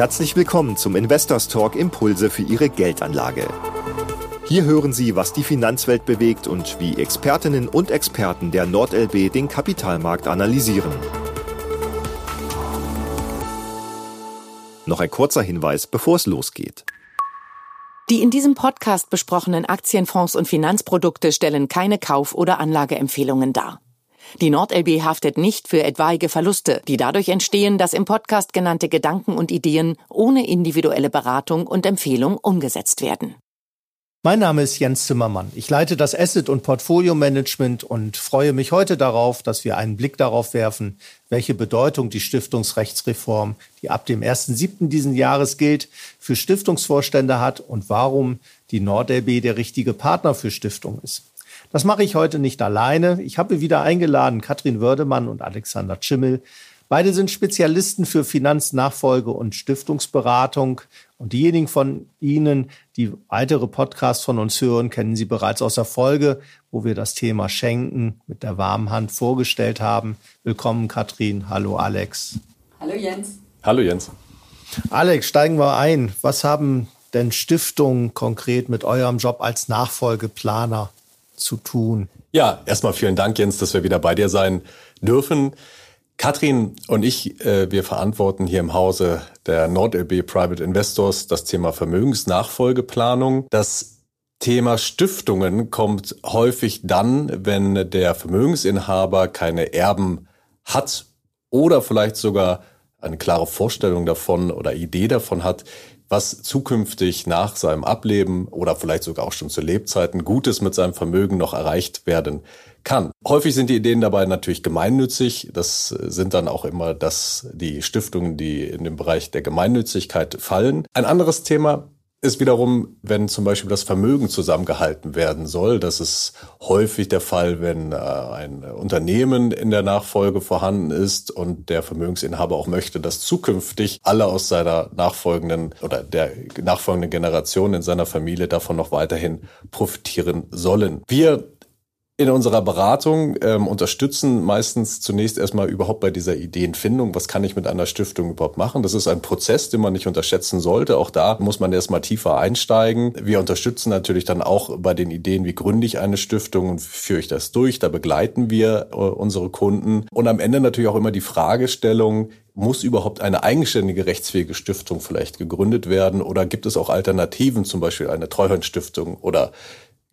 Herzlich willkommen zum Investors Talk Impulse für Ihre Geldanlage. Hier hören Sie, was die Finanzwelt bewegt und wie Expertinnen und Experten der NordLB den Kapitalmarkt analysieren. Noch ein kurzer Hinweis, bevor es losgeht. Die in diesem Podcast besprochenen Aktienfonds und Finanzprodukte stellen keine Kauf- oder Anlageempfehlungen dar. Die NordLB haftet nicht für etwaige Verluste, die dadurch entstehen, dass im Podcast genannte Gedanken und Ideen ohne individuelle Beratung und Empfehlung umgesetzt werden. Mein Name ist Jens Zimmermann. Ich leite das Asset- und Portfolio-Management und freue mich heute darauf, dass wir einen Blick darauf werfen, welche Bedeutung die Stiftungsrechtsreform, die ab dem 1.7. diesen Jahres gilt, für Stiftungsvorstände hat und warum die NordLB der richtige Partner für Stiftungen ist. Das mache ich heute nicht alleine. Ich habe wieder eingeladen Katrin Wördemann und Alexander Schimmel. Beide sind Spezialisten für Finanznachfolge und Stiftungsberatung. Und diejenigen von Ihnen, die weitere Podcasts von uns hören, kennen Sie bereits aus der Folge, wo wir das Thema Schenken mit der warmen Hand vorgestellt haben. Willkommen, Katrin. Hallo, Alex. Hallo, Jens. Hallo, Jens. Alex, steigen wir ein. Was haben denn Stiftungen konkret mit eurem Job als Nachfolgeplaner zu tun. Ja, erstmal vielen Dank, Jens, dass wir wieder bei dir sein dürfen. Katrin und ich, äh, wir verantworten hier im Hause der NordLB Private Investors das Thema Vermögensnachfolgeplanung. Das Thema Stiftungen kommt häufig dann, wenn der Vermögensinhaber keine Erben hat oder vielleicht sogar eine klare Vorstellung davon oder Idee davon hat, was zukünftig nach seinem Ableben oder vielleicht sogar auch schon zu Lebzeiten Gutes mit seinem Vermögen noch erreicht werden kann. Häufig sind die Ideen dabei natürlich gemeinnützig. Das sind dann auch immer das, die Stiftungen, die in den Bereich der Gemeinnützigkeit fallen. Ein anderes Thema ist wiederum, wenn zum Beispiel das Vermögen zusammengehalten werden soll. Das ist häufig der Fall, wenn äh, ein Unternehmen in der Nachfolge vorhanden ist und der Vermögensinhaber auch möchte, dass zukünftig alle aus seiner nachfolgenden oder der nachfolgenden Generation in seiner Familie davon noch weiterhin profitieren sollen. Wir in unserer Beratung ähm, unterstützen meistens zunächst erstmal überhaupt bei dieser Ideenfindung, was kann ich mit einer Stiftung überhaupt machen. Das ist ein Prozess, den man nicht unterschätzen sollte. Auch da muss man erstmal tiefer einsteigen. Wir unterstützen natürlich dann auch bei den Ideen, wie gründe ich eine Stiftung und führe ich das durch. Da begleiten wir äh, unsere Kunden. Und am Ende natürlich auch immer die Fragestellung, muss überhaupt eine eigenständige rechtsfähige Stiftung vielleicht gegründet werden oder gibt es auch Alternativen, zum Beispiel eine Treuhandstiftung oder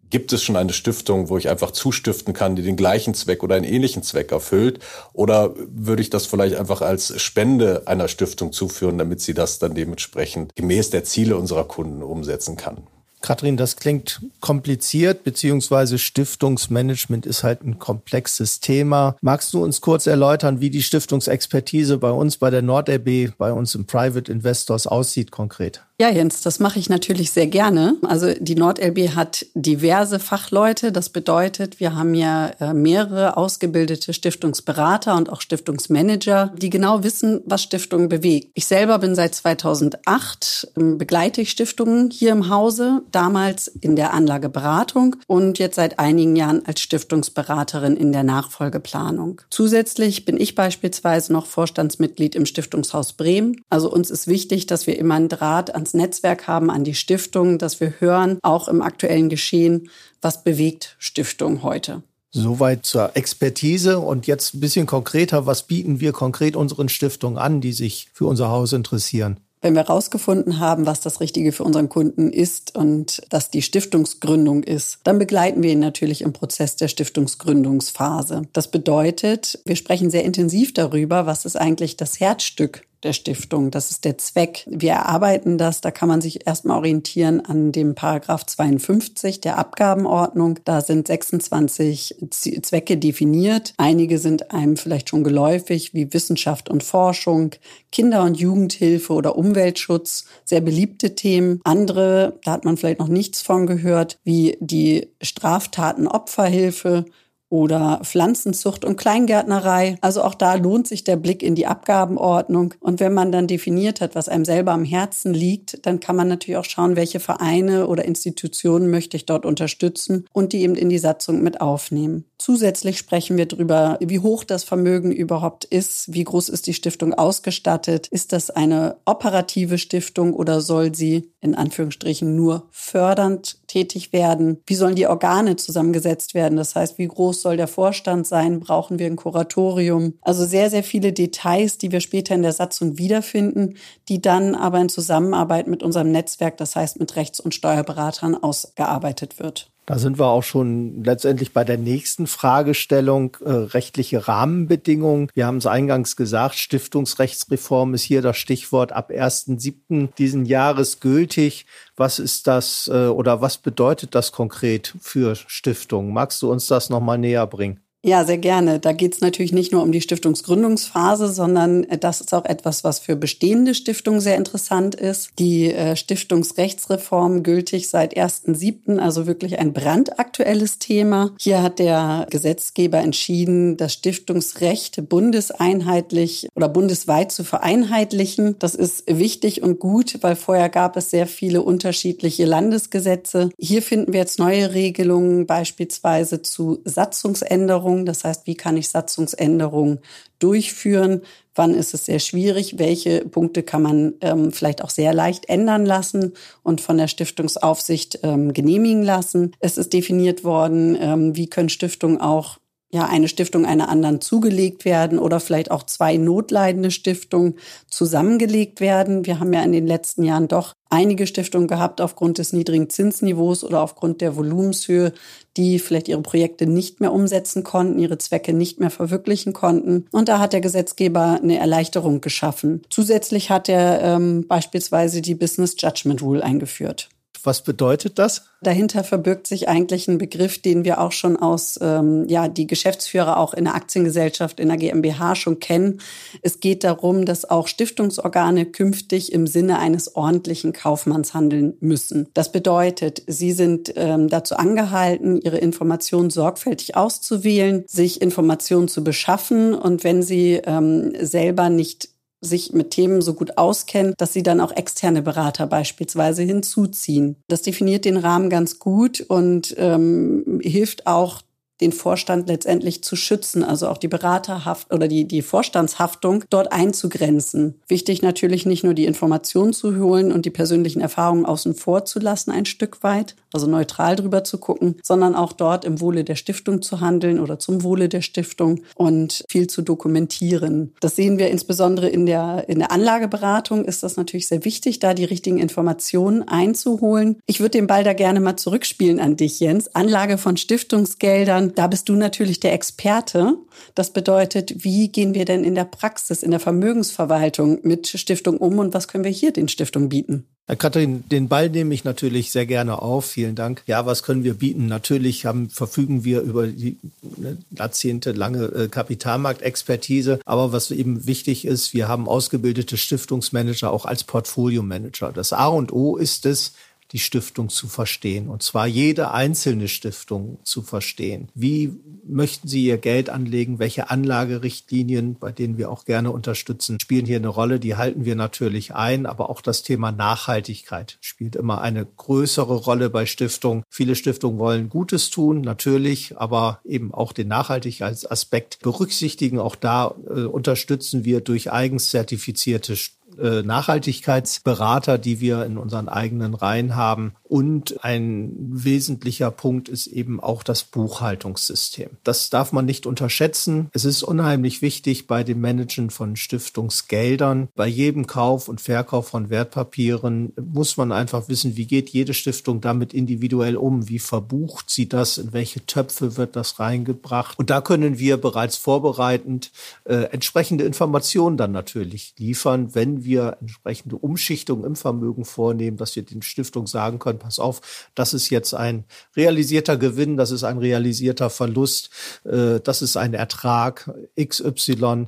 Gibt es schon eine Stiftung, wo ich einfach zustiften kann, die den gleichen Zweck oder einen ähnlichen Zweck erfüllt? Oder würde ich das vielleicht einfach als Spende einer Stiftung zuführen, damit sie das dann dementsprechend gemäß der Ziele unserer Kunden umsetzen kann? Katrin, das klingt kompliziert, beziehungsweise Stiftungsmanagement ist halt ein komplexes Thema. Magst du uns kurz erläutern, wie die Stiftungsexpertise bei uns, bei der NordLB, bei uns im Private Investors aussieht konkret? Ja, Jens, das mache ich natürlich sehr gerne. Also die NordLB hat diverse Fachleute. Das bedeutet, wir haben ja äh, mehrere ausgebildete Stiftungsberater und auch Stiftungsmanager, die genau wissen, was Stiftungen bewegt. Ich selber bin seit 2008, ähm, begleite ich Stiftungen hier im Hause, damals in der Anlageberatung und jetzt seit einigen Jahren als Stiftungsberaterin in der Nachfolgeplanung. Zusätzlich bin ich beispielsweise noch Vorstandsmitglied im Stiftungshaus Bremen. Also uns ist wichtig, dass wir immer einen Draht ans Netzwerk haben, an die Stiftung, dass wir hören, auch im aktuellen Geschehen, was bewegt Stiftung heute. Soweit zur Expertise und jetzt ein bisschen konkreter, was bieten wir konkret unseren Stiftungen an, die sich für unser Haus interessieren? Wenn wir herausgefunden haben, was das Richtige für unseren Kunden ist und dass die Stiftungsgründung ist, dann begleiten wir ihn natürlich im Prozess der Stiftungsgründungsphase. Das bedeutet, wir sprechen sehr intensiv darüber, was ist eigentlich das Herzstück der Stiftung. Das ist der Zweck. Wir erarbeiten das. Da kann man sich erstmal orientieren an dem Paragraph 52 der Abgabenordnung. Da sind 26 Zwecke definiert. Einige sind einem vielleicht schon geläufig, wie Wissenschaft und Forschung, Kinder- und Jugendhilfe oder Umweltschutz. Sehr beliebte Themen. Andere, da hat man vielleicht noch nichts von gehört, wie die Straftatenopferhilfe oder Pflanzenzucht und Kleingärtnerei. Also auch da lohnt sich der Blick in die Abgabenordnung. Und wenn man dann definiert hat, was einem selber am Herzen liegt, dann kann man natürlich auch schauen, welche Vereine oder Institutionen möchte ich dort unterstützen und die eben in die Satzung mit aufnehmen. Zusätzlich sprechen wir darüber, wie hoch das Vermögen überhaupt ist, wie groß ist die Stiftung ausgestattet, ist das eine operative Stiftung oder soll sie in Anführungsstrichen nur fördernd tätig werden? Wie sollen die Organe zusammengesetzt werden? Das heißt, wie groß soll der Vorstand sein? Brauchen wir ein Kuratorium? Also sehr, sehr viele Details, die wir später in der Satzung wiederfinden, die dann aber in Zusammenarbeit mit unserem Netzwerk, das heißt mit Rechts- und Steuerberatern ausgearbeitet wird. Da sind wir auch schon letztendlich bei der nächsten Fragestellung, äh, rechtliche Rahmenbedingungen. Wir haben es eingangs gesagt, Stiftungsrechtsreform ist hier das Stichwort ab 1.7. diesen Jahres gültig. Was ist das äh, oder was bedeutet das konkret für Stiftungen? Magst du uns das nochmal näher bringen? Ja, sehr gerne. Da geht es natürlich nicht nur um die Stiftungsgründungsphase, sondern äh, das ist auch etwas, was für bestehende Stiftungen sehr interessant ist. Die äh, Stiftungsrechtsreform gültig seit 1.7., also wirklich ein brandaktuelles Thema. Hier hat der Gesetzgeber entschieden, das Stiftungsrecht bundeseinheitlich oder bundesweit zu vereinheitlichen. Das ist wichtig und gut, weil vorher gab es sehr viele unterschiedliche Landesgesetze. Hier finden wir jetzt neue Regelungen, beispielsweise zu Satzungsänderungen Satzungsänderungen. Das heißt, wie kann ich Satzungsänderungen durchführen? Wann ist es sehr schwierig? Welche Punkte kann man ähm, vielleicht auch sehr leicht ändern lassen und von der Stiftungsaufsicht ähm, genehmigen lassen? Es ist definiert worden, ähm, wie können Stiftungen auch ja, eine Stiftung einer anderen zugelegt werden oder vielleicht auch zwei notleidende Stiftungen zusammengelegt werden. Wir haben ja in den letzten Jahren doch einige Stiftungen gehabt aufgrund des niedrigen Zinsniveaus oder aufgrund der Volumenshöhe, die vielleicht ihre Projekte nicht mehr umsetzen konnten, ihre Zwecke nicht mehr verwirklichen konnten. Und da hat der Gesetzgeber eine Erleichterung geschaffen. Zusätzlich hat er ähm, beispielsweise die Business Judgment Rule eingeführt. Was bedeutet das? Dahinter verbirgt sich eigentlich ein Begriff, den wir auch schon aus, ähm, ja, die Geschäftsführer auch in der Aktiengesellschaft, in der GmbH schon kennen. Es geht darum, dass auch Stiftungsorgane künftig im Sinne eines ordentlichen Kaufmanns handeln müssen. Das bedeutet, sie sind ähm, dazu angehalten, ihre Informationen sorgfältig auszuwählen, sich Informationen zu beschaffen und wenn sie ähm, selber nicht sich mit Themen so gut auskennen, dass sie dann auch externe Berater beispielsweise hinzuziehen. Das definiert den Rahmen ganz gut und ähm, hilft auch den Vorstand letztendlich zu schützen, also auch die Beraterhaft oder die, die Vorstandshaftung dort einzugrenzen. Wichtig natürlich nicht nur die Informationen zu holen und die persönlichen Erfahrungen außen vor zu lassen ein Stück weit, also neutral drüber zu gucken, sondern auch dort im Wohle der Stiftung zu handeln oder zum Wohle der Stiftung und viel zu dokumentieren. Das sehen wir insbesondere in der, in der Anlageberatung ist das natürlich sehr wichtig, da die richtigen Informationen einzuholen. Ich würde den Ball da gerne mal zurückspielen an dich, Jens. Anlage von Stiftungsgeldern da bist du natürlich der Experte. Das bedeutet, wie gehen wir denn in der Praxis, in der Vermögensverwaltung mit Stiftung um und was können wir hier den Stiftungen bieten? Herr Katrin, den Ball nehme ich natürlich sehr gerne auf. Vielen Dank. Ja, was können wir bieten? Natürlich haben, verfügen wir über die ne, jahrzehntelange äh, Kapitalmarktexpertise. Aber was eben wichtig ist, wir haben ausgebildete Stiftungsmanager auch als Portfoliomanager. Das A und O ist es, die Stiftung zu verstehen. Und zwar jede einzelne Stiftung zu verstehen. Wie möchten Sie Ihr Geld anlegen? Welche Anlagerichtlinien, bei denen wir auch gerne unterstützen, spielen hier eine Rolle? Die halten wir natürlich ein. Aber auch das Thema Nachhaltigkeit spielt immer eine größere Rolle bei Stiftungen. Viele Stiftungen wollen Gutes tun, natürlich, aber eben auch den Nachhaltigkeitsaspekt berücksichtigen. Auch da äh, unterstützen wir durch eigens zertifizierte äh, Nachhaltigkeitsberater, die wir in unseren eigenen Reihen haben. Und ein wesentlicher Punkt ist eben auch das Buchhaltungssystem. Das darf man nicht unterschätzen. Es ist unheimlich wichtig bei dem Managen von Stiftungsgeldern. Bei jedem Kauf und Verkauf von Wertpapieren muss man einfach wissen, wie geht jede Stiftung damit individuell um? Wie verbucht sie das? In welche Töpfe wird das reingebracht? Und da können wir bereits vorbereitend äh, entsprechende Informationen dann natürlich liefern, wenn wir entsprechende Umschichtungen im Vermögen vornehmen, dass wir den Stiftungen sagen können, pass auf, das ist jetzt ein realisierter Gewinn, das ist ein realisierter Verlust, äh, das ist ein Ertrag XY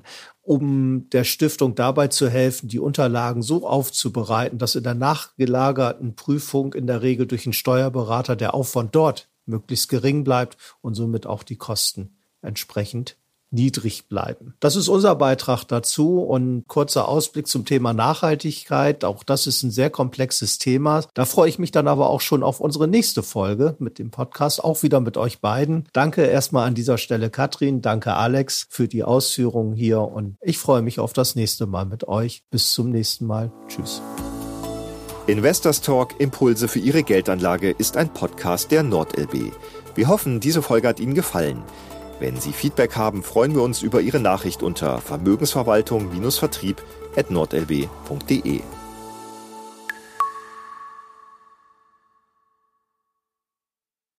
um der Stiftung dabei zu helfen, die Unterlagen so aufzubereiten, dass in der nachgelagerten Prüfung in der Regel durch einen Steuerberater der Aufwand dort möglichst gering bleibt und somit auch die Kosten entsprechend niedrig bleiben. Das ist unser Beitrag dazu und kurzer Ausblick zum Thema Nachhaltigkeit. Auch das ist ein sehr komplexes Thema. Da freue ich mich dann aber auch schon auf unsere nächste Folge mit dem Podcast, auch wieder mit euch beiden. Danke erstmal an dieser Stelle Katrin, danke Alex für die Ausführungen hier und ich freue mich auf das nächste Mal mit euch. Bis zum nächsten Mal. Tschüss. Investors Talk Impulse für Ihre Geldanlage ist ein Podcast der NordLB. Wir hoffen, diese Folge hat Ihnen gefallen. Wenn Sie Feedback haben, freuen wir uns über Ihre Nachricht unter Vermögensverwaltung-vertrieb at nordlb.de.